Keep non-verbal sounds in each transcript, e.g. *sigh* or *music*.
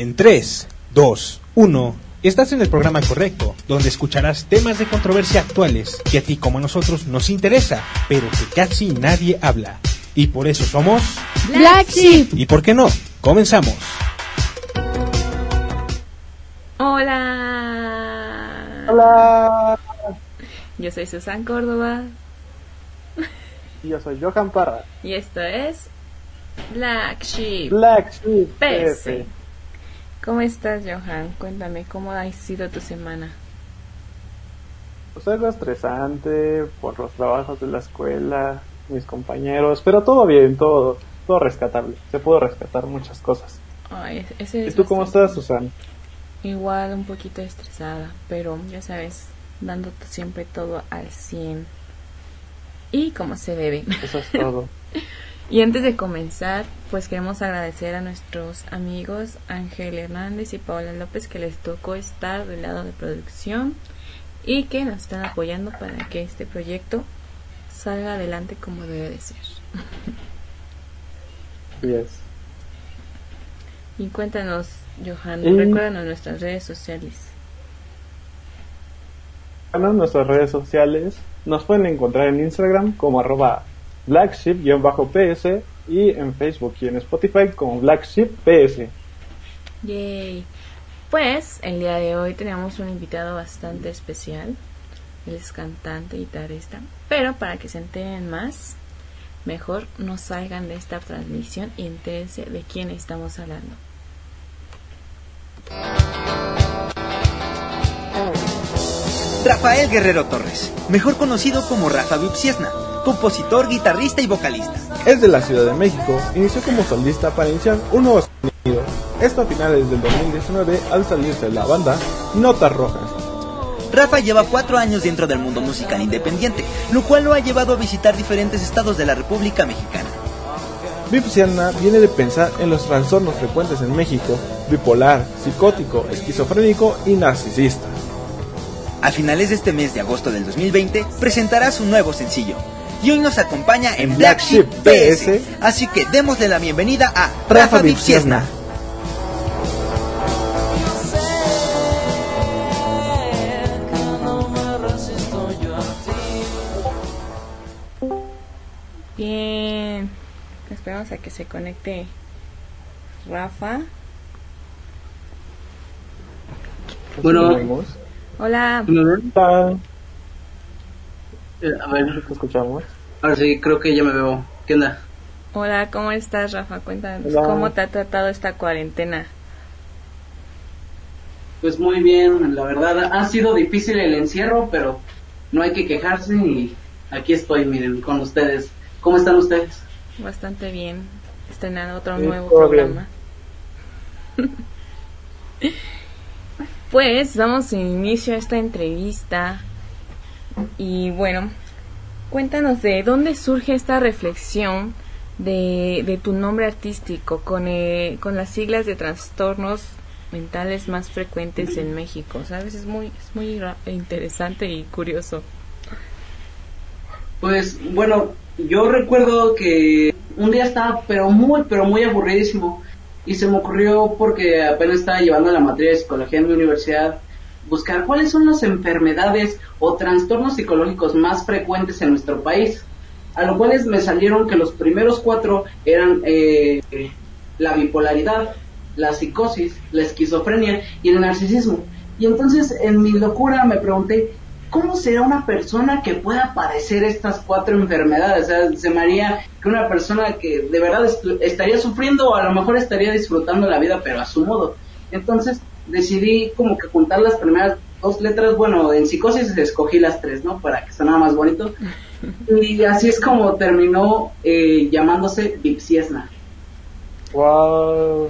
En 3, 2, 1. Estás en el programa correcto, donde escucharás temas de controversia actuales que a ti como a nosotros nos interesa, pero que casi nadie habla. Y por eso somos Black Sheep. ¿Y por qué no? Comenzamos. Hola. Hola, Yo soy Susan Córdoba yo soy Johan Parra, y esto es Black Sheep Black Sheep PS. ¿Cómo estás, Johan? Cuéntame, ¿cómo ha sido tu semana? Pues algo estresante por los trabajos de la escuela, mis compañeros, pero todo bien, todo, todo rescatable. Se pudo rescatar muchas cosas. Ay, ese ¿Y tú cómo estás, Susan? Igual un poquito estresada, pero ya sabes, dando siempre todo al 100. Y como se debe. Eso es todo. *laughs* Y antes de comenzar, pues queremos agradecer a nuestros amigos Ángel Hernández y Paola López que les tocó estar del lado de producción y que nos están apoyando para que este proyecto salga adelante como debe de ser. Yes. Y cuéntanos, Johan, Mm. recuérdanos nuestras redes sociales. Bueno, en nuestras redes sociales nos pueden encontrar en Instagram como arroba blackship-ps y en Facebook y en Spotify como blackship-ps. Yay. Pues el día de hoy tenemos un invitado bastante especial. Él es cantante y guitarrista. Pero para que se enteren más, mejor no salgan de esta transmisión y entérense de quién estamos hablando. Rafael Guerrero Torres, mejor conocido como Rafa Vipsiesna, compositor, guitarrista y vocalista. Es de la Ciudad de México, inició como solista para iniciar un nuevo sonido. Esto a finales del 2019 al salirse de la banda Notas Rojas. Rafa lleva cuatro años dentro del mundo musical independiente, lo cual lo ha llevado a visitar diferentes estados de la República Mexicana. Vipsiana viene de pensar en los trastornos frecuentes en México, bipolar, psicótico, esquizofrénico y narcisista. A finales de este mes de agosto del 2020 presentará su nuevo sencillo. Y hoy nos acompaña en Black Sheep PS, así que démosle la bienvenida a Rafa Vipsiesna. Bien. Esperamos a que se conecte Rafa. Bueno. Hola. Hola, a ver, ¿te escuchamos? ahora sí, creo que ya me veo. ¿Qué onda? Hola, ¿cómo estás, Rafa? Cuéntanos Hola. cómo te ha tratado esta cuarentena. Pues muy bien, la verdad, ha sido difícil el encierro, pero no hay que quejarse y aquí estoy, miren, con ustedes. ¿Cómo están ustedes? Bastante bien. Estrenando otro Sí, nuevo programa. *laughs* pues damos inicio a esta entrevista. Y bueno, cuéntanos de dónde surge esta reflexión de, tu nombre artístico con, eh, con las siglas de trastornos mentales más frecuentes en México. ¿Sabes? Es muy, es muy interesante y curioso. Pues bueno, yo recuerdo que un día estaba pero muy, pero muy aburridísimo y se me ocurrió porque apenas estaba llevando la materia de psicología en mi universidad buscar cuáles son las enfermedades o trastornos psicológicos más frecuentes en nuestro país. A lo cual me salieron que los primeros cuatro eran eh, la bipolaridad, la psicosis, la esquizofrenia y el narcisismo. Y entonces en mi locura me pregunté, ¿cómo será una persona que pueda padecer estas cuatro enfermedades? O sea, se me haría que una persona que de verdad est- estaría sufriendo o a lo mejor estaría disfrutando la vida, pero a su modo. Entonces decidí como que juntar las primeras dos letras, bueno, en psicosis escogí las tres, ¿no? Para que sonara más bonito. *laughs* Y así es como terminó eh, llamándose Vipsiesna. Wow.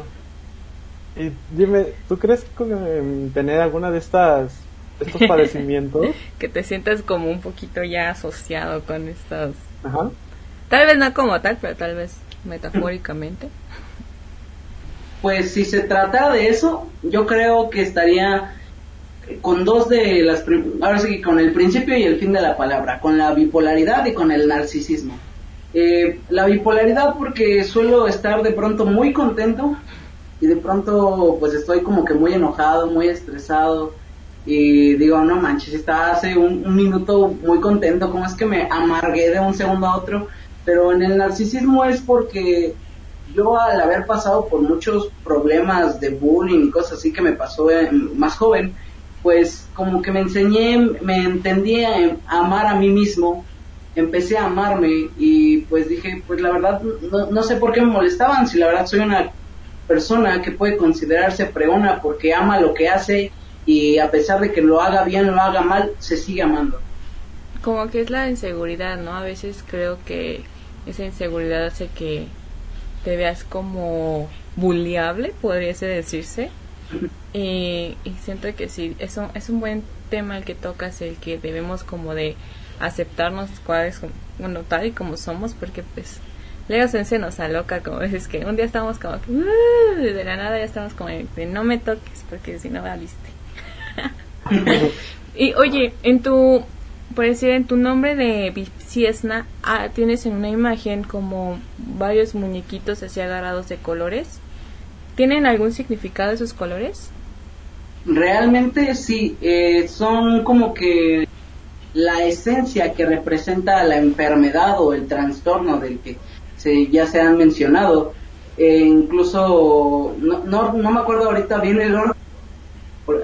Y dime, ¿tú crees que em, tener alguna de estas estos padecimientos? *laughs* Que te sientas como un poquito ya asociado con estas Ajá. Tal vez no como tal, pero tal vez metafóricamente. *laughs* Pues si se tratara de eso, yo creo que estaría con dos de las, ahora sí, con el principio y el fin de la palabra, con la bipolaridad y con el narcisismo. Eh, la bipolaridad porque suelo estar de pronto muy contento y de pronto pues estoy como que muy enojado, muy estresado y digo, no manches, estaba hace un, minuto muy contento, como es que me amargué de un segundo a otro, pero en el narcisismo es porque yo al haber pasado por muchos problemas de bullying y cosas así que me pasó más joven, pues como que me enseñé, me entendí a amar a mí mismo, empecé a amarme y pues dije, pues la verdad no, no sé por qué me molestaban, si la verdad soy una persona que puede considerarse preona porque ama lo que hace y a pesar de que lo haga bien o lo haga mal, se sigue amando. Como que es la inseguridad, ¿no? A veces creo que esa inseguridad hace que te veas como bulliable, podría decirse. *laughs* y, siento que sí, eso es un buen tema el que tocas, el que debemos como de aceptarnos cuáles, bueno, tal y como somos, porque pues Leo Sensei nos aloca, como *laughs* dices que un día estamos como que, uh, de la nada ya estamos como no me toques, porque si no valiste. *laughs* y oye, en tu, por decir, en tu nombre de Bipsiesna, ah, tienes en una imagen como varios muñequitos así agarrados de colores. ¿Tienen algún significado esos colores? Realmente sí, eh, son como que la esencia que representa la enfermedad o el trastorno del que se, ya se han mencionado. E incluso, no, no, no, me acuerdo ahorita bien el orden,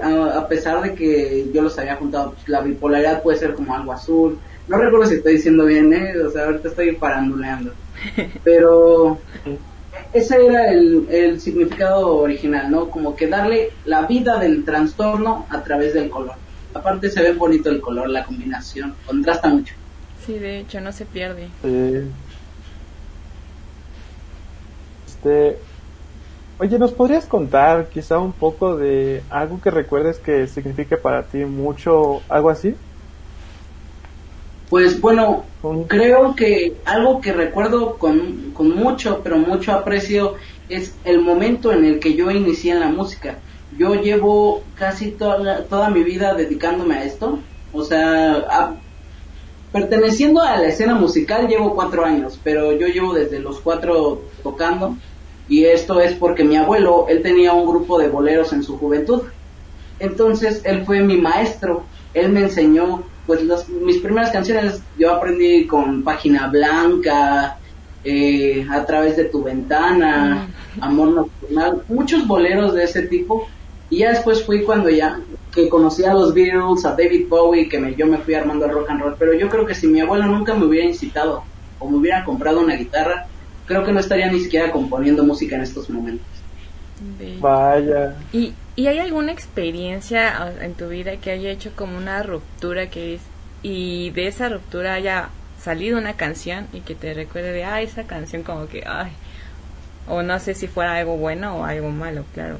a, pesar de que yo los había juntado, pues, la bipolaridad puede ser como algo azul. No recuerdo si estoy diciendo bien, ¿eh? o sea, ahorita estoy paranduleando. Pero ese era el, el significado original, ¿no? Como que darle la vida del trastorno a través del color. Aparte se ve bonito el color, la combinación, contrasta mucho. Sí, de hecho, no se pierde. Este, Oye, ¿nos podrías contar quizá un poco de algo que recuerdes que signifique para ti mucho, algo así? Pues bueno, creo que algo que recuerdo con, con mucho, pero mucho aprecio es el momento en el que yo inicié en la música. Yo llevo casi toda, toda mi vida dedicándome a esto. O sea, perteneciendo a la escena musical llevo cuatro años, pero yo llevo desde los cuatro tocando y esto es porque mi abuelo, él tenía un grupo de boleros en su juventud. Entonces, él fue mi maestro, él me enseñó, pues mis primeras canciones yo aprendí con Página Blanca, eh, A través de tu ventana, mm. Amor Nocturnal, muchos boleros de ese tipo. Y ya después fui cuando ya, que conocí a los Beatles, a David Bowie, que me, yo me fui armando el rock and roll. Pero yo creo que si mi abuelo nunca me hubiera incitado o me hubiera comprado una guitarra, creo que no estaría ni siquiera componiendo música en estos momentos. Vaya. ¿Y, ¿Y hay alguna experiencia en tu vida que haya hecho como una ruptura que es, y de esa ruptura haya salido una canción y que te recuerde de, ah, esa canción como que, ay, o no sé si fuera algo bueno o algo malo, claro.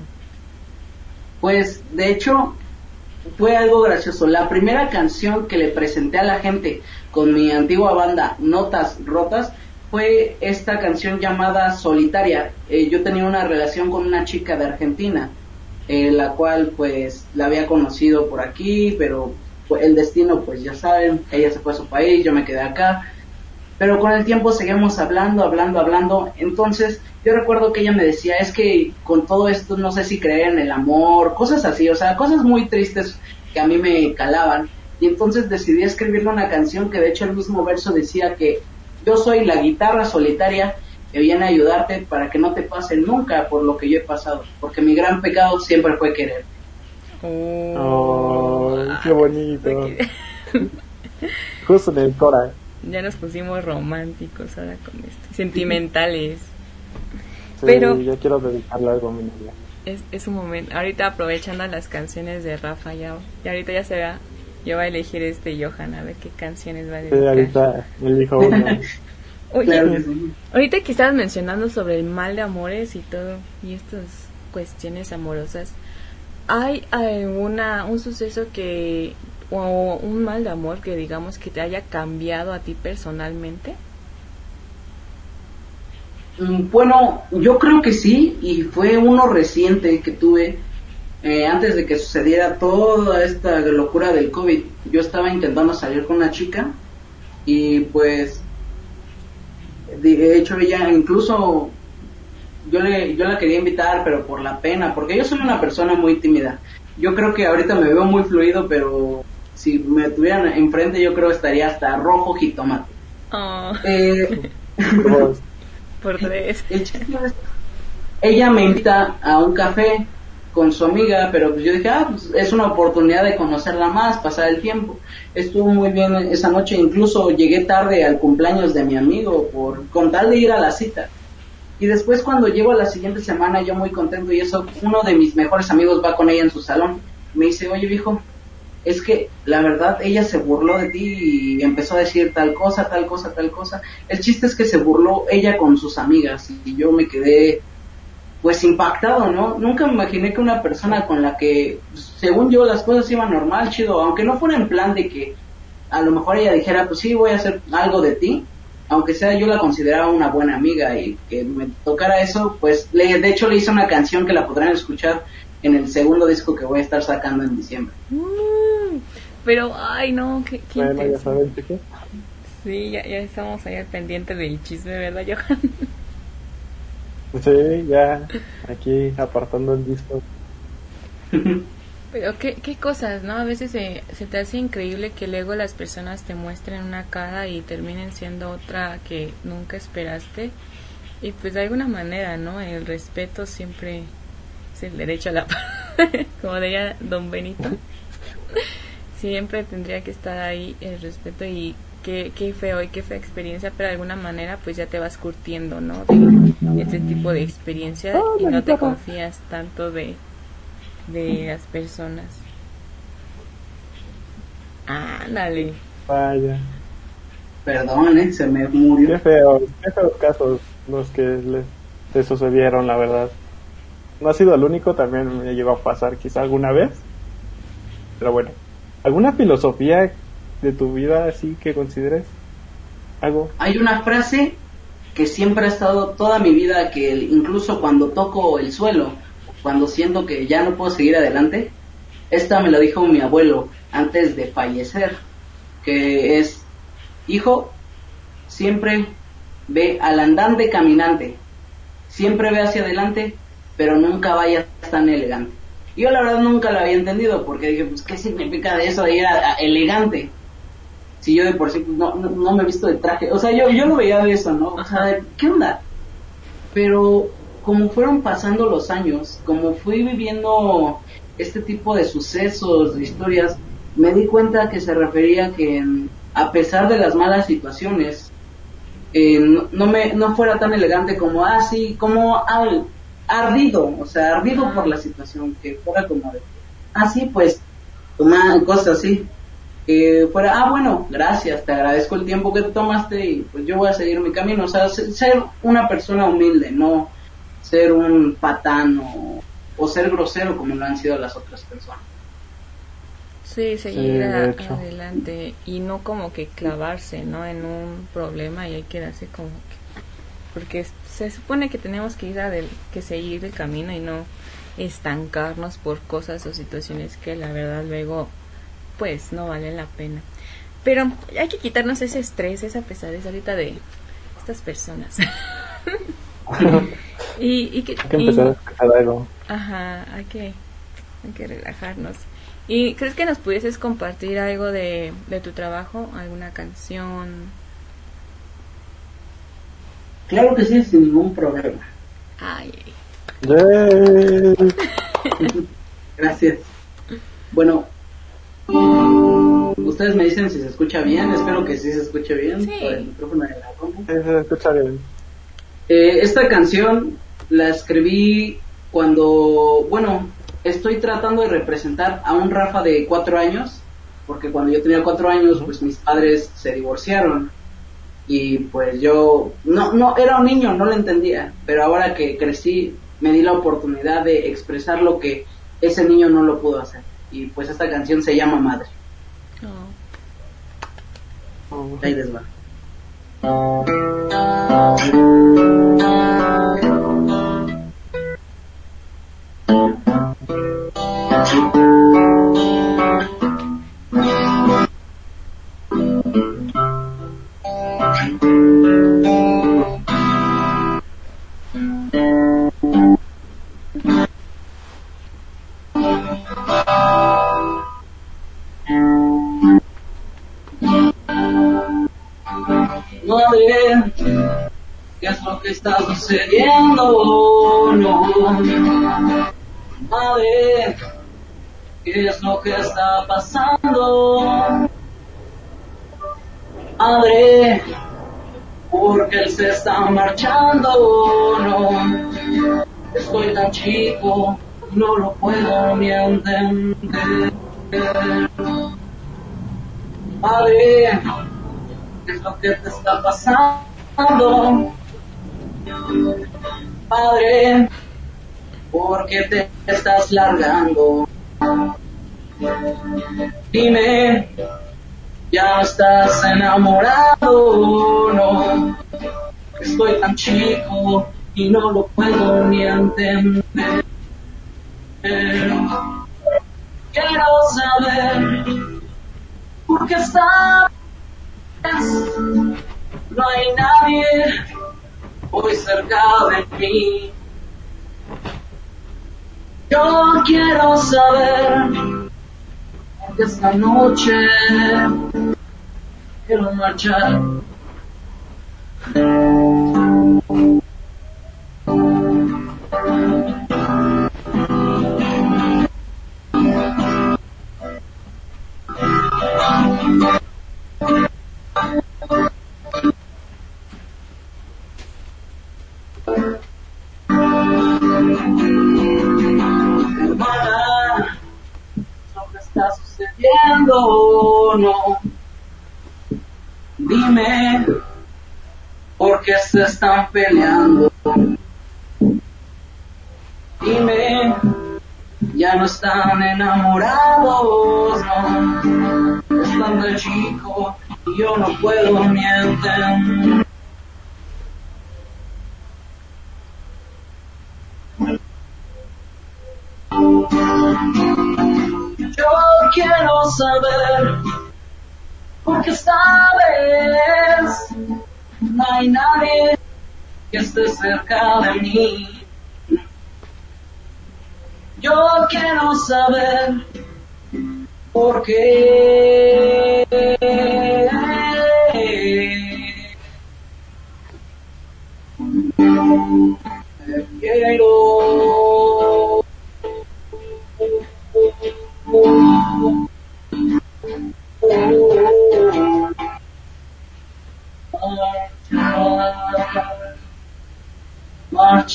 Pues, de hecho, fue algo gracioso. La primera canción que le presenté a la gente con mi antigua banda Notas Rotas fue esta canción llamada Solitaria. Eh, yo tenía una relación con una chica de Argentina, eh, la cual pues la había conocido por aquí, pero pues, el destino pues ya saben, ella se fue a su país, yo me quedé acá. Pero con el tiempo seguimos hablando, hablando, hablando. Entonces yo recuerdo que ella me decía, es que con todo esto no sé si creer en el amor, cosas así, o sea, cosas muy tristes que a mí me calaban. Y entonces decidí escribirle una canción que de hecho el mismo verso decía que yo soy la guitarra solitaria que viene a ayudarte para que no te pase nunca por lo que yo he pasado, porque mi gran pecado siempre fue querer. Oh, qué bonito. *laughs* Justo en el cora. Ya nos pusimos románticos ahora con esto, sentimentales. Sí, Pero yo quiero dedicarle algo a mi novia. Es, es un momento. Ahorita aprovechando las canciones de Rafa ya, y ahorita ya se vea yo voy a elegir este Johan, a ver qué canciones va a dedicar. Sí, ahorita elijo uno. *laughs* Oye, ahorita que estabas mencionando sobre el mal de amores y todo, y estas cuestiones amorosas, ¿hay alguna, un suceso que, o un mal de amor que digamos que te haya cambiado a ti personalmente? Mm, bueno, yo creo que sí, y fue uno reciente que tuve eh, antes de que sucediera toda esta locura del COVID, yo estaba intentando salir con una chica y pues de hecho ella incluso yo le yo la quería invitar, pero por la pena, porque yo soy una persona muy tímida. Yo creo que ahorita me veo muy fluido, pero si me tuvieran enfrente yo creo estaría hasta rojo jitomate. Oh, Eh, por *laughs* tres. el ella me invita a un café con su amiga, pero pues yo dije, ah, pues es una oportunidad de conocerla más, pasar el tiempo. Estuvo muy bien esa noche, incluso llegué tarde al cumpleaños de mi amigo por con tal de ir a la cita. Y después cuando llego a la siguiente semana, yo muy contento y eso, uno de mis mejores amigos va con ella en su salón. Me dice, oye viejo, es que la verdad ella se burló de ti y empezó a decir tal cosa, tal cosa, tal cosa. El chiste es que se burló ella con sus amigas y yo me quedé pues impactado, ¿no? Nunca me imaginé que una persona con la que, pues, según yo, las cosas iban normal, chido, aunque no fuera en plan de que a lo mejor ella dijera, pues sí, voy a hacer algo de ti, aunque sea yo la consideraba una buena amiga y que me tocara eso, pues le, de hecho le hice una canción que la podrán escuchar en el segundo disco que voy a estar sacando en diciembre. Mm, pero, ay, no, qué, qué Bueno, ya saben. Sí, ya, ya estamos ahí al pendiente del chisme, ¿verdad, Johan? Sí, ya aquí apartando el disco. Pero qué, qué cosas, ¿no? A veces se, se te hace increíble que luego las personas te muestren una cara y terminen siendo otra que nunca esperaste. Y pues de alguna manera, ¿no? El respeto siempre es el derecho a la paz, *laughs* como decía don Benito. *laughs* Siempre tendría que estar ahí el respeto y qué, qué feo y qué fea experiencia, pero de alguna manera pues ya te vas curtiendo, ¿no? De ese tipo de experiencia y no te confías tanto de, de las personas. Ándale. Vaya. Perdón, ¿eh? se me Qué murió. feos, qué feos casos los que les, te sucedieron, la verdad. No ha sido el único, también me llegó a pasar quizá alguna vez. Pero bueno, ¿alguna filosofía de tu vida así que consideres? ¿Algo? Hay una frase que siempre ha estado toda mi vida, que incluso cuando toco el suelo, cuando siento que ya no puedo seguir adelante, esta me la dijo mi abuelo antes de fallecer, que es, hijo, siempre ve al andante caminante, siempre ve hacia adelante, pero nunca vayas tan elegante. Yo la verdad nunca lo había entendido, porque dije, pues, ¿qué significa de eso de ir a elegante? Si yo de por sí pues, no, no, no me he visto de traje, o sea, yo, yo lo veía de eso, ¿no? O sea, ¿qué onda? Pero como fueron pasando los años, como fui viviendo este tipo de sucesos, de historias, me di cuenta que se refería que a pesar de las malas situaciones, eh, no, no me no fuera tan elegante como así, como al, ardido, o sea, ardido por la situación, que fuera como de, así pues, toma cosas así que fuera, ah, bueno, gracias, te agradezco el tiempo que te tomaste y pues yo voy a seguir mi camino. O sea, se- ser una persona humilde, no ser un patán o, o ser grosero como lo han sido las otras personas. Sí, seguir a- adelante y no como que clavarse, ¿no? En un problema y hay que darse como que... Porque se supone que tenemos que ir adel- que seguir el camino y no estancarnos por cosas o situaciones que la verdad luego pues no valen la pena. Pero hay que quitarnos ese estrés, esa pesadez ahorita de estas personas. *laughs* y, y que, Hay que y- empezar a escuchar algo. Ajá, hay que, hay que relajarnos. ¿Y crees que nos pudieses compartir algo de, de tu trabajo? ¿Alguna canción? Claro que sí, sin ningún problema. Ay, Yay. *laughs* Gracias. Bueno, ustedes me dicen si se escucha bien, espero que sí se escuche bien Sí. por el micrófono de la compu. Sí, se escucha bien. Eh, esta canción la escribí cuando, bueno, estoy tratando de representar a un Rafa de cuatro años, porque cuando yo tenía cuatro años, pues mis padres se divorciaron y pues yo no, no era un niño, no lo entendía, pero ahora que crecí me di la oportunidad de expresar lo que ese niño no lo pudo hacer y pues esta canción se llama Madre. oh. Ahí les va. Sucediendo? No. Madre, ¿qué es lo que está pasando? Madre, porque él se está marchando, no. Estoy tan chico, no lo puedo ni entender. Padre, ¿qué es lo que te está pasando? Padre, ¿por qué te estás largando? Dime, ya estás enamorado, no. Estoy tan chico y no lo puedo ni entender. Quiero saber por qué estás. No hay nadie hoy cerca de mí. Yo quiero saber que esta noche quiero marchar. ¿Por qué se están peleando? Dime, ya no están enamorados, no. Están de chico y yo no puedo ni entender. Yo quiero saber, porque esta vez no hay nadie que esté cerca de mí. Yo quiero saber, por qué. Quiero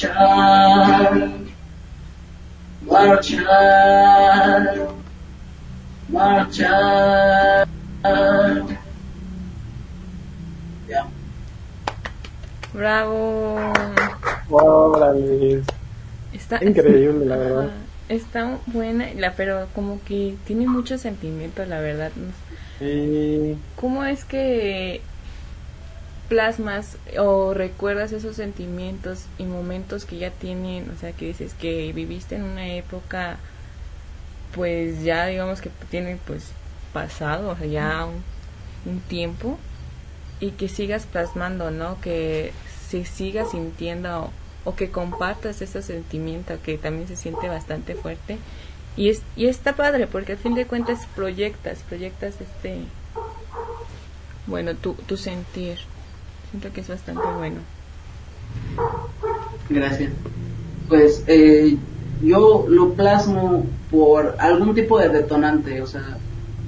marchar, marchar, marchar. Ya. Bravo. Órale. Está Increíble, la *laughs* verdad. Está buena, la, pero como que tiene mucho sentimiento, la verdad. Y ¿Cómo es que plasmas o recuerdas esos sentimientos y momentos que ya tienen, o sea, que dices que viviste en una época, pues ya digamos que tiene pues pasado, o sea, ya un, un tiempo, y que sigas plasmando, ¿no? Que se siga sintiendo o que compartas ese sentimiento que también se siente bastante fuerte. Y, es, y está padre porque al fin de cuentas proyectas, proyectas este, bueno, tu, tu sentir. Siento que es bastante bueno. Gracias. Pues eh, yo lo plasmo por algún tipo de detonante, o sea,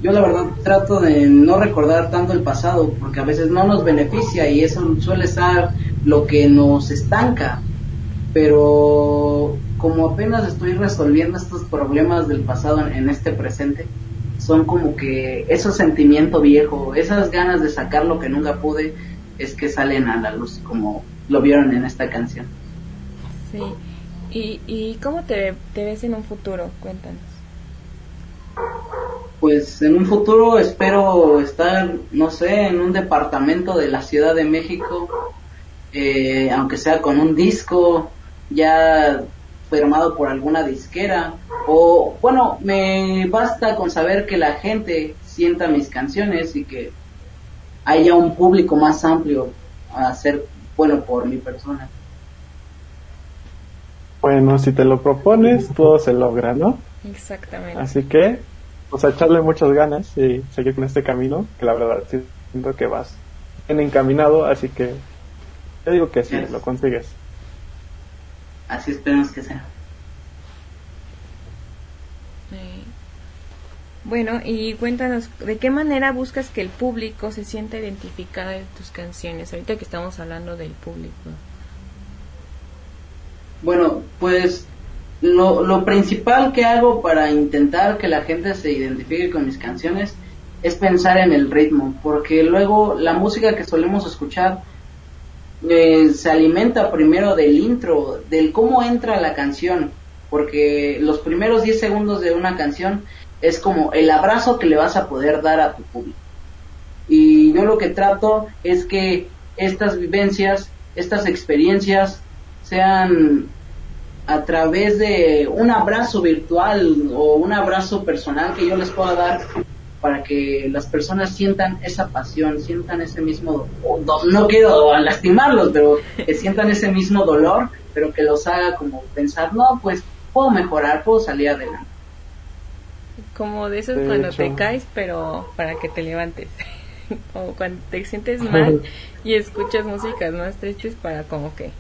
yo la verdad trato de no recordar tanto el pasado porque a veces no nos beneficia y eso suele ser lo que nos estanca. Pero como apenas estoy resolviendo estos problemas del pasado en, este presente, son como que esos sentimiento viejo, esas ganas de sacar lo que nunca pude, es que salen a la luz, como lo vieron en esta canción. Sí. ¿Y, y cómo te, te ves en un futuro? Cuéntanos. Pues en un futuro espero estar, no sé, en un departamento de la Ciudad de México, eh, aunque sea con un disco ya firmado por alguna disquera, o bueno, me basta con saber que la gente sienta mis canciones y que haya un público más amplio a ser bueno por mi persona. bueno, si te lo propones, todo se logra, ¿no? Exactamente. Así que, pues a echarle muchas ganas y seguir con este camino, que la verdad siento que vas bien encaminado, así que yo digo que sí, lo consigues. Así esperemos que sea. Bueno, y cuéntanos, ¿de qué manera buscas que el público se sienta identificado en tus canciones? Ahorita que estamos hablando del público. Bueno, pues lo, lo principal que hago para intentar que la gente se identifique con mis canciones es pensar en el ritmo, porque luego la música que solemos escuchar eh, se alimenta primero del intro, del cómo entra la canción, porque los primeros 10 segundos de una canción es como el abrazo que le vas a poder dar a tu público. Y yo lo que trato es que estas vivencias, estas experiencias sean a través de un abrazo virtual o un abrazo personal que yo les pueda dar para que las personas sientan esa pasión, sientan ese mismo, no quiero lastimarlos, pero que sientan ese mismo dolor, pero que los haga como pensar, no, pues puedo mejorar, puedo salir adelante. Como de esos cuando te caes, pero para que te levantes. *laughs* o cuando te sientes *laughs* mal y escuchas músicas más tristes para como que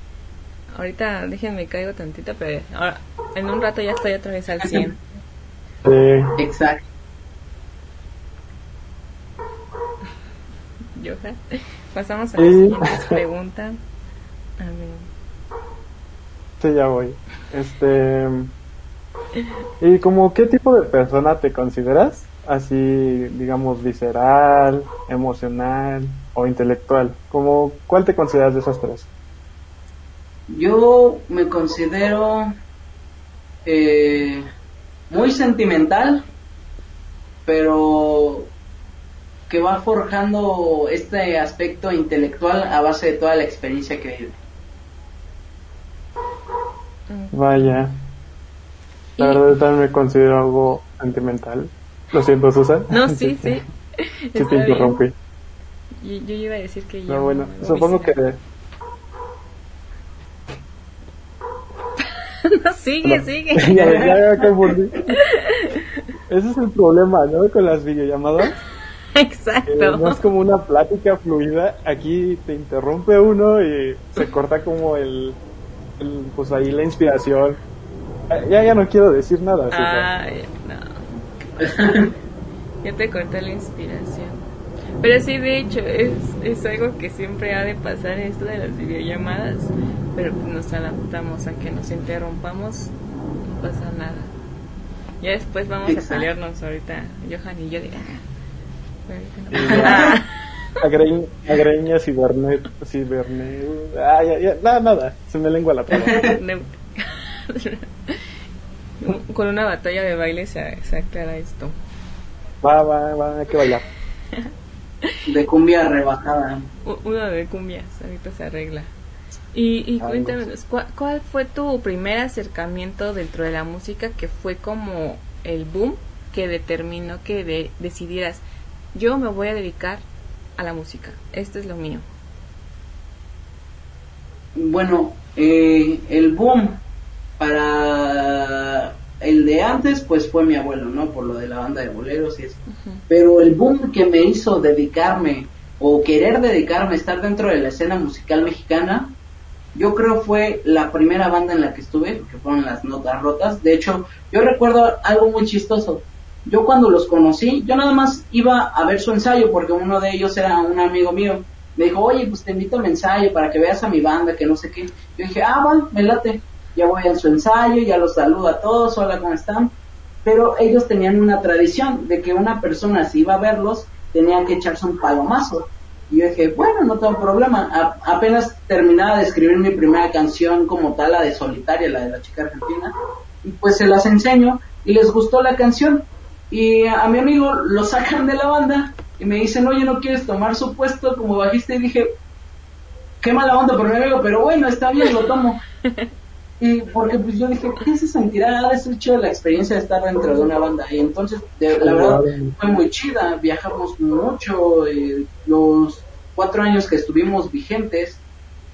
ahorita déjenme caigo tantito, pero ahora en un rato ya estoy otra vez al 100. Sí. Exacto. *laughs* Johan, pasamos a la siguiente pregunta. A ver. Sí, ya voy. Este ¿Y como qué tipo de persona te consideras? Así, digamos, visceral, emocional o intelectual. Como, ¿Cuál te consideras de esas tres? Yo me considero eh, muy sentimental, pero que va forjando este aspecto intelectual a base de toda la experiencia que vive. Vaya, la verdad yo también me considero algo sentimental. Lo siento, Susan. No, *laughs* sí, sí. Sí te interrumpí. Yo, yo iba a decir que yo... No, bueno, supongo que... *laughs* no, sigue, sigue. *laughs* ya, ya, confundí. Ese es el problema, ¿no? Con las videollamadas. Exacto. no es como una plática fluida. Aquí te interrumpe uno y se corta como el, el pues ahí la inspiración. Ya, ya no quiero decir nada. Ay, no. *laughs* ya te corté la inspiración. Pero sí, de hecho, es, es algo que siempre ha de pasar esto de las videollamadas. Pero nos adaptamos a que nos interrumpamos, no pasa nada. Ya después vamos a pelearnos ahorita, Johan y yo. De, ah, Agreña, *laughs* *laughs* agreña cibernet, cibernet, ah, ya, ya, nada, nada, se me lengua la traba. Con una batalla de baile se, se aclara esto. Va, va, va, hay que bailar. *laughs* De cumbia rebajada. Uno de cumbias, ahorita se arregla. Y, y cuéntame, ¿cuál, ¿cuál fue tu primer acercamiento dentro de la música que fue como el boom que determinó que de, decidieras, yo me voy a dedicar a la música, esto es lo mío? Bueno, eh, el boom para el de antes, pues fue mi abuelo, ¿no? Por lo de la banda de boleros y eso. Pero el boom que me hizo dedicarme o querer dedicarme a estar dentro de la escena musical mexicana, yo creo fue la primera banda en la que estuve, que fueron las Notas Rotas. De hecho, yo recuerdo algo muy chistoso. Yo cuando los conocí, yo nada más iba a ver su ensayo porque uno de ellos era un amigo mío. Me dijo, oye, pues te invito al ensayo para que veas a mi banda, que no sé qué. Yo dije, ah, bueno, me late ya voy a su ensayo, ya los saludo a todos, hola, ¿cómo están? Pero ellos tenían una tradición de que una persona si iba a verlos tenía que echarse un palomazo. Y yo dije, bueno, no tengo problema. apenas terminaba de escribir mi primera canción como tal, la de Solitaria, la de la chica argentina, y pues se las enseño y les gustó la canción. Y a, mi amigo lo sacan de la banda y me dicen, oye, ¿no quieres tomar su puesto como bajista? Y dije, qué mala onda por mi amigo, pero bueno, está bien, lo tomo. *laughs* Y porque pues yo dije, ¿qué se sentirá? Ha de ser chido la experiencia de estar dentro de una banda. Y entonces, la verdad, fue muy chida. Viajamos mucho. Eh, los cuatro años que estuvimos vigentes,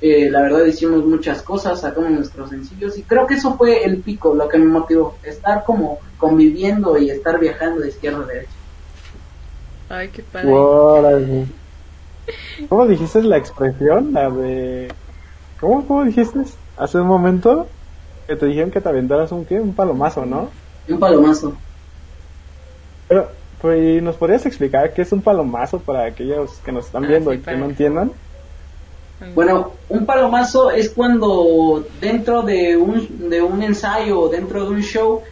eh, la verdad hicimos muchas cosas, sacamos nuestros sencillos. Y creo que eso fue el pico, lo que me motivó. Estar como conviviendo y estar viajando de izquierda a derecha. Ay, qué padre. ¿Cómo dijiste la expresión? La de... ¿Cómo, cómo dijiste? Hace un momento que te dijeron que te aventaras un qué? Un palomazo, ¿no? Un palomazo. Pero, pues, ¿nos podrías explicar qué es un palomazo para aquellos que nos están Ah, viendo sí, y que no entiendan? Bueno, un palomazo es cuando dentro de un, de un ensayo o dentro de un show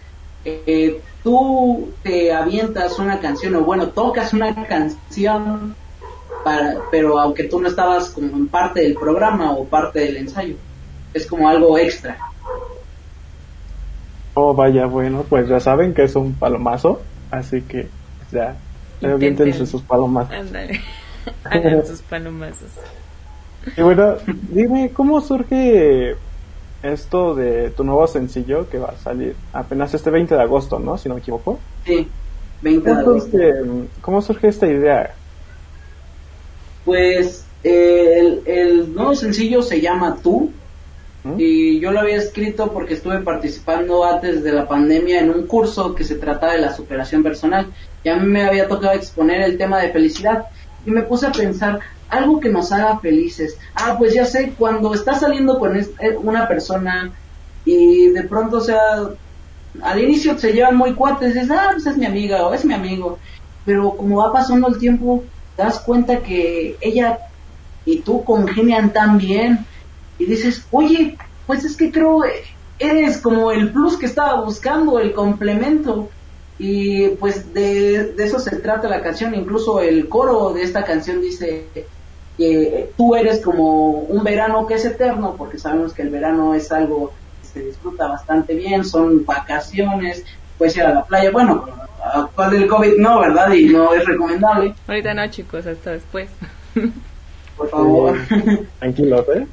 eh, tú te avientas una canción o bueno, tocas una canción para, pero aunque tú no estabas como en parte del programa o parte del ensayo. Es como algo extra. Oh, vaya, bueno, pues ya saben que es un palomazo, así que ya, aviéntense sus palomazos. Ándale. *laughs* Hagan sus palomazos. Y bueno, dime, ¿cómo surge esto de tu nuevo sencillo que va a salir apenas este 20 de agosto, ¿no? Si no me equivoco. Sí, 20 de ¿Cómo agosto. surge, cómo surge esta idea? Pues eh, el, el nuevo sencillo se llama Tú Y yo lo había escrito porque estuve participando antes de la pandemia en un curso que se trataba de la superación personal y a mí me había tocado exponer el tema de felicidad y me puse a pensar algo que nos haga felices. Ah, pues ya sé, cuando estás saliendo con eh, una persona y de pronto, o sea, al inicio se llevan muy cuates, dices, ah, pues es mi amiga o es mi amigo, pero como va pasando el tiempo, das cuenta que ella y tú congenian tan bien y dices, oye, pues es que creo eres como el plus que estaba buscando, el complemento. Y pues de, de eso se trata la canción, incluso el coro de esta canción dice que tú eres como un verano que es eterno, porque sabemos que el verano es algo que se disfruta bastante bien, son vacaciones, puedes ir a la playa, bueno, actual del COVID no, ¿verdad? Y no es recomendable, Ahorita no, chicos, hasta después. por favor. Tranquilos, ¿eh?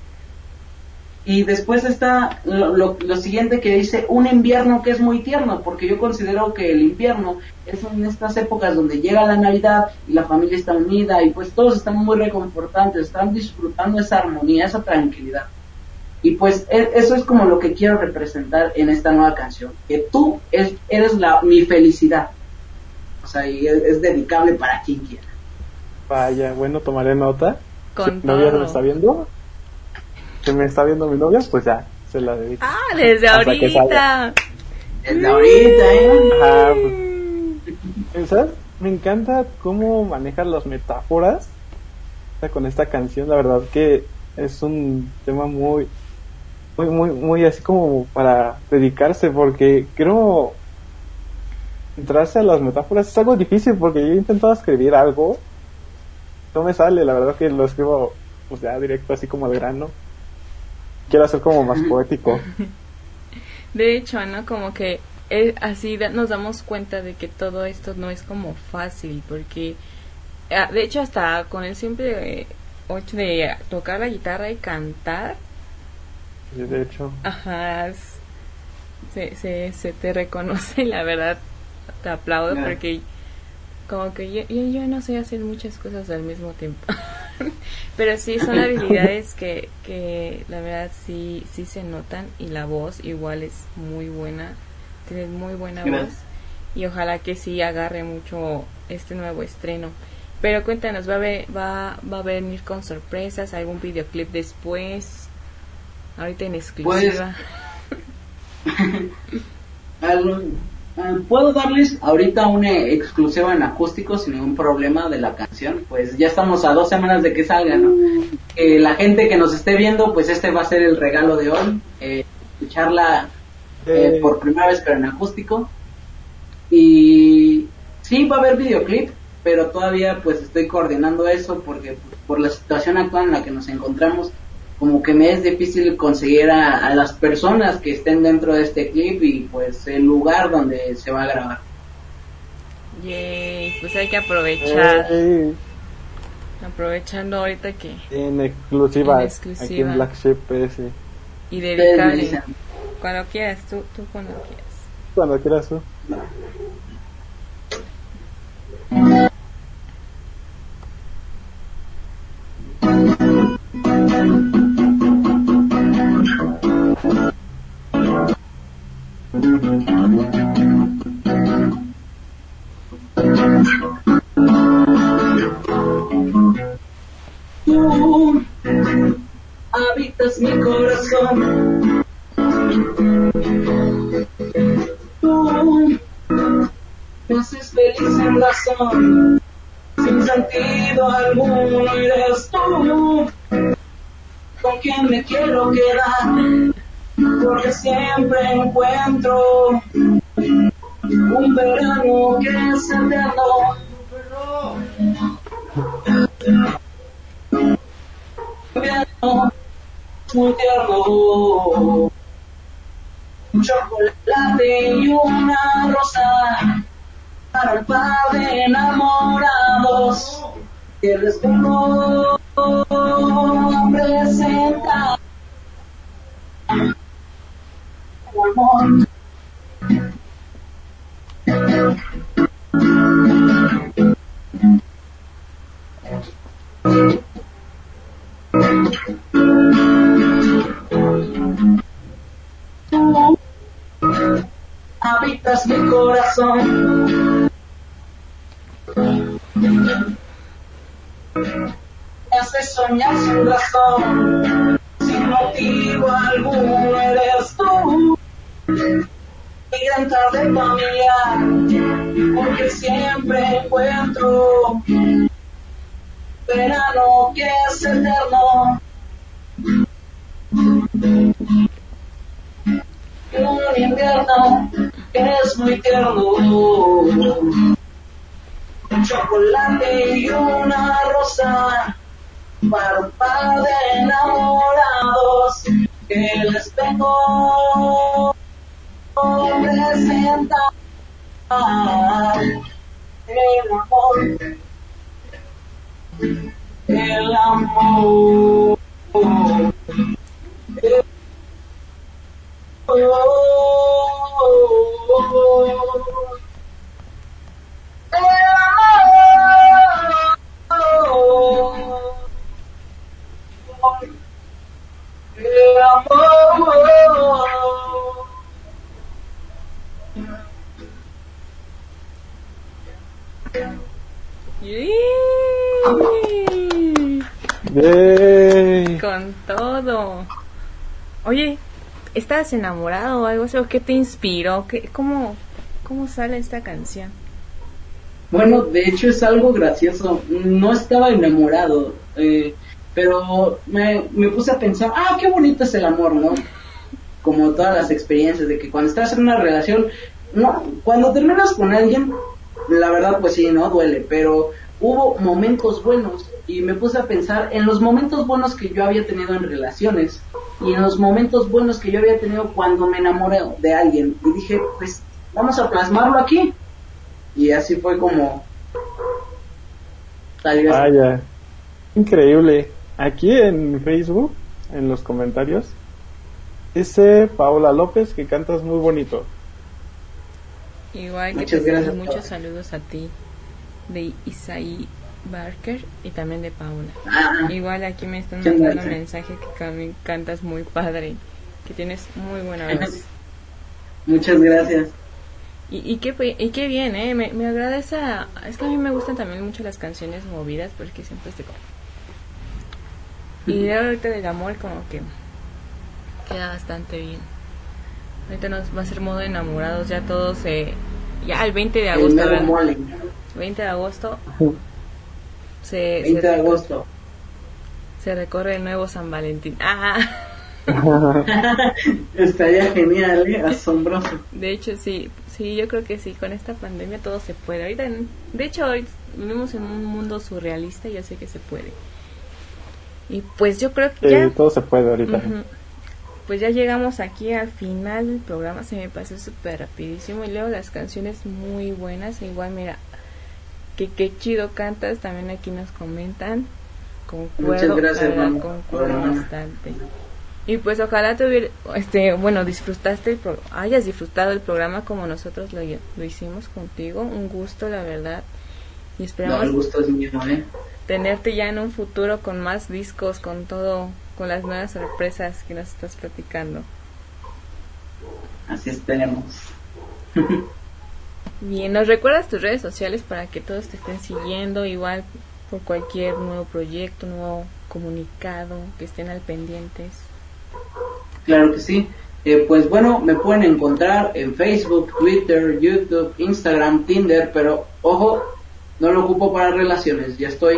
Y después está lo, lo- lo siguiente que dice un invierno que es muy tierno, porque yo considero que el invierno es en estas épocas donde llega la Navidad y la familia está unida y pues todos están muy reconfortantes, están disfrutando esa armonía, esa tranquilidad. Y pues e- eso es como lo que quiero representar en esta nueva canción, que tú es, eres la, mi felicidad. O sea, y es, es dedicable para quien quiera. Vaya, bueno, tomaré nota. Con si no todo. está viendo, si me está viendo mi novia, pues ya, se la dedico. Ah, desde Hasta ahorita. Desde ahorita, ¿eh? Ajá, pues, ¿sabes? Me encanta cómo manejas las metáforas o sea, con esta canción. La verdad que es un tema muy, muy, muy, muy así como para dedicarse, porque creo entrarse a las metáforas es algo difícil, porque yo he intentado escribir algo, no me sale, la verdad que lo escribo pues ya directo así como al grano. Quiero hacer como más poético. *laughs* De hecho, ¿no? Como que eh, así da- nos damos cuenta de que todo esto no es como fácil, porque ah, de hecho hasta con el simple eh, hecho de tocar la guitarra y cantar, Y de hecho, ajá, es- se, se, se te reconoce, y *laughs* la verdad, te aplaudo porque como que yo, yo, yo no sé hacer muchas cosas al mismo tiempo. *laughs* Pero sí, son habilidades que, que la verdad sí, sí se notan y la voz igual es muy buena, tienes muy buena Gracias. voz y ojalá que sí agarre mucho este nuevo estreno. Pero cuéntanos, ¿va a, ver, va, ¿va a venir con sorpresas? ¿Algún videoclip después? Ahorita en exclusiva. *laughs* Al- Puedo darles ahorita una exclusiva en acústico sin ningún problema de la canción, pues ya estamos a dos semanas de que salga, ¿no? Eh, la gente que nos esté viendo, pues este va a ser el regalo de hoy, eh, escucharla eh, Eh. por primera vez pero en acústico. Y sí va a haber videoclip, pero todavía pues estoy coordinando eso porque pues, por la situación actual en la que nos encontramos, como que me es difícil conseguir a, a las personas que estén dentro de este clip y pues el lugar donde se va a grabar. Yay, pues hay que aprovechar. eh, Aprovechando ahorita que. en exclusiva, En aquí en Black Sheep PS. Y Ustedes me dedicarle. Cuando quieras, tú, tú cuando quieras. Cuando quieras tú. Tú sin sentido alguno eres tú, con quien me quiero quedar, porque siempre encuentro que soñar sin razón, sin motivo alguno eres tú. Mi gran tarde familiar, porque siempre encuentro verano que es eterno. Un invierno que es muy tierno. Un chocolate y una rosa para un par de enamorados que les vengo a presentar el amor el amor. ¿Estás enamorado o algo así? ¿O qué te inspiró? ¿Qué, cómo, ¿Cómo sale esta canción? Bueno, de hecho es algo gracioso. No estaba enamorado, eh, pero me, me puse a pensar, ah, qué bonito es el amor, ¿no? Como todas las experiencias de que cuando estás en una relación, no, cuando terminas con alguien, la verdad pues sí, no duele, pero hubo momentos buenos y me puse a pensar en los momentos buenos que yo había tenido en relaciones y en los momentos buenos que yo había tenido cuando me enamoré de alguien y dije, pues vamos a plasmarlo aquí. Y así fue como salió. Vaya, increíble. Aquí en Facebook, en los comentarios, dice Paola López que cantas muy bonito. Igual que Muchas te gracias, muchos saludos a ti, de Isaí Barker y también de Paula. Ah, Igual aquí me están mandando gracias. mensaje que también cantas muy padre, que tienes muy buena voz. *laughs* muchas gracias. Y, y, qué, y qué bien, ¿eh? Me, me agrada esa... Es que a mí me gustan también mucho las canciones movidas porque siempre estoy como... *laughs* Y ahorita del amor como que queda bastante bien. Ahorita nos va a ser modo enamorados, ya todos se... Ya el 20 de agosto, mero ¿verdad? mole. 20 de agosto se, 20 se, de agosto. se recorre el nuevo San Valentín. Ah, *laughs* Estaría genial, ¿eh? asombroso. de hecho sí, sí, yo creo que sí, con esta pandemia todo se puede. Ahorita, en- de hecho, hoy vivimos en un mundo surrealista y yo sé que se puede. Y pues yo creo que ya, todo se puede ahorita. Pues ya llegamos aquí al final del programa, se me pasó súper rapidísimo y luego las canciones muy buenas, e igual mira, que qué chido cantas, también aquí nos comentan, concuerdo, Muchas gracias, verdad, concuerdo Hermano. bastante. Y pues ojalá tuviera, este, bueno, disfrutaste, el pro- hayas disfrutado el programa como nosotros lo, lo hicimos contigo, un gusto la verdad, y No, esperamos el gusto es mío, ¿eh? tenerte ya en un futuro con más discos, con todo, con las nuevas sorpresas que nos estás platicando. Así esperemos. *laughs* Bien, ¿nos recuerdas tus redes sociales para que todos te estén siguiendo igual por cualquier nuevo proyecto, nuevo comunicado, que estén al pendientes? Claro que sí. Eh, pues bueno, me pueden encontrar en Facebook, Twitter, YouTube, Instagram, Tinder, pero ojo, no lo ocupo para relaciones, ya estoy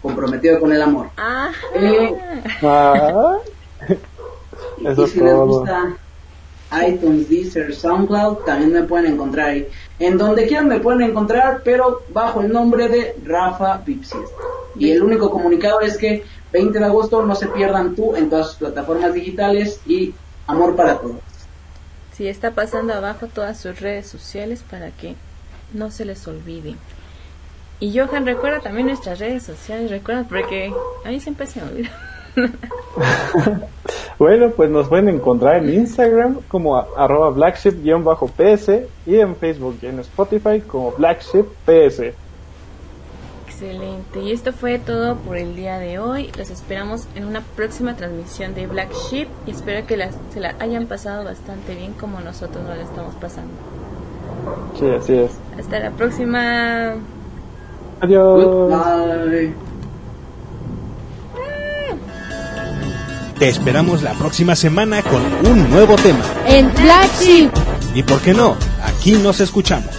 comprometido con el amor. Ah. Eh, Ah, *laughs* *laughs* y Eso es si les todo. gusta iTunes, Deezer, SoundCloud, también me pueden encontrar ahí. En donde quieran me pueden encontrar, pero bajo el nombre de Rafa Pipsis. Y el único comunicado es que 20 de agosto no se pierdan tú en todas sus plataformas digitales y amor para todos. Sí, está pasando abajo todas sus redes sociales para que no se les olvide. Y Johan, recuerda también nuestras redes sociales, recuerda, porque a mí siempre se me olvida. *laughs* *laughs* Bueno, pues nos pueden encontrar en Instagram como a- arroba blackship-ps y en Facebook y en Spotify como blackship-ps. Excelente. Y esto fue todo por el día de hoy. Los esperamos en una próxima transmisión de Black Sheep y espero que las, se la hayan pasado bastante bien como nosotros nos la estamos pasando. Sí, así es. Hasta la próxima. Adiós. Goodbye. Te esperamos la próxima semana con un nuevo tema. En Black Sheep. Y por qué no, aquí nos escuchamos.